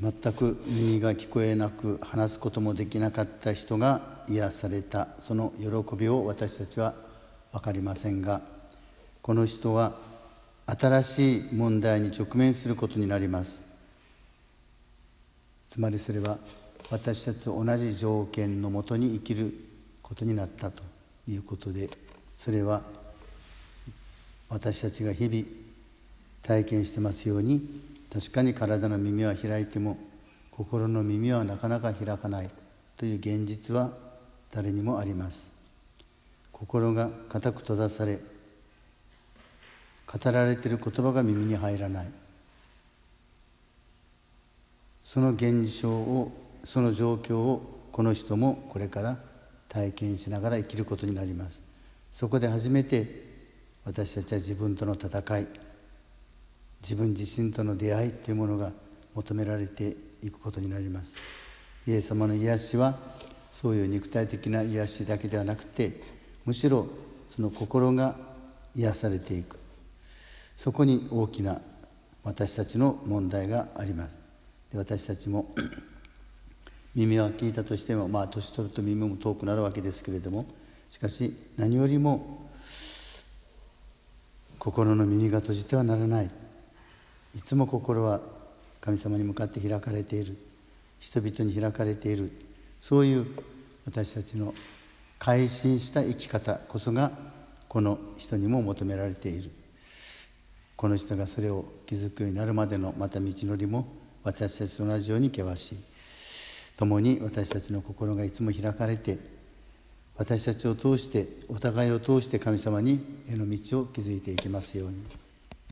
全く耳が聞こえなく話すこともできなかった人が癒された。その喜びを私たちは分かりませんがこの人は新しい問題に直面することになります。つまりそれは私たちと同じ条件のもとに生きることになったということでそれは私たちが日々体験してますように確かに体の耳は開いても心の耳はなかなか開かないという現実は誰にもあります。心が固く閉ざされ語られている言葉が耳に入らない。その現象をその状況をこの人もこれから体験しながら生きることになります。そこで初めて私たちは自分との戦い自分自身との出会いというものが求められていくことになります。イエス様の癒しはそういう肉体的な癒しだけではなくてむしろその心が癒されていく。そこに大きな私たちの問題があります。で私たちも 耳は聞いたとしてもまあ年取ると耳も遠くなるわけですけれどもしかし何よりも心の耳が閉じてはならない。いつも心は神様に向かって開かれている。人々に開かれている。そういう私たちの改心した生き方こそがこの人にも求められている。この人がそれを気づくようになるまでのまた道のりも私たちと同じように険しい。共に私たちの心がいつも開かれて私たちを通してお互いを通して神様にへの道を築いていきますように。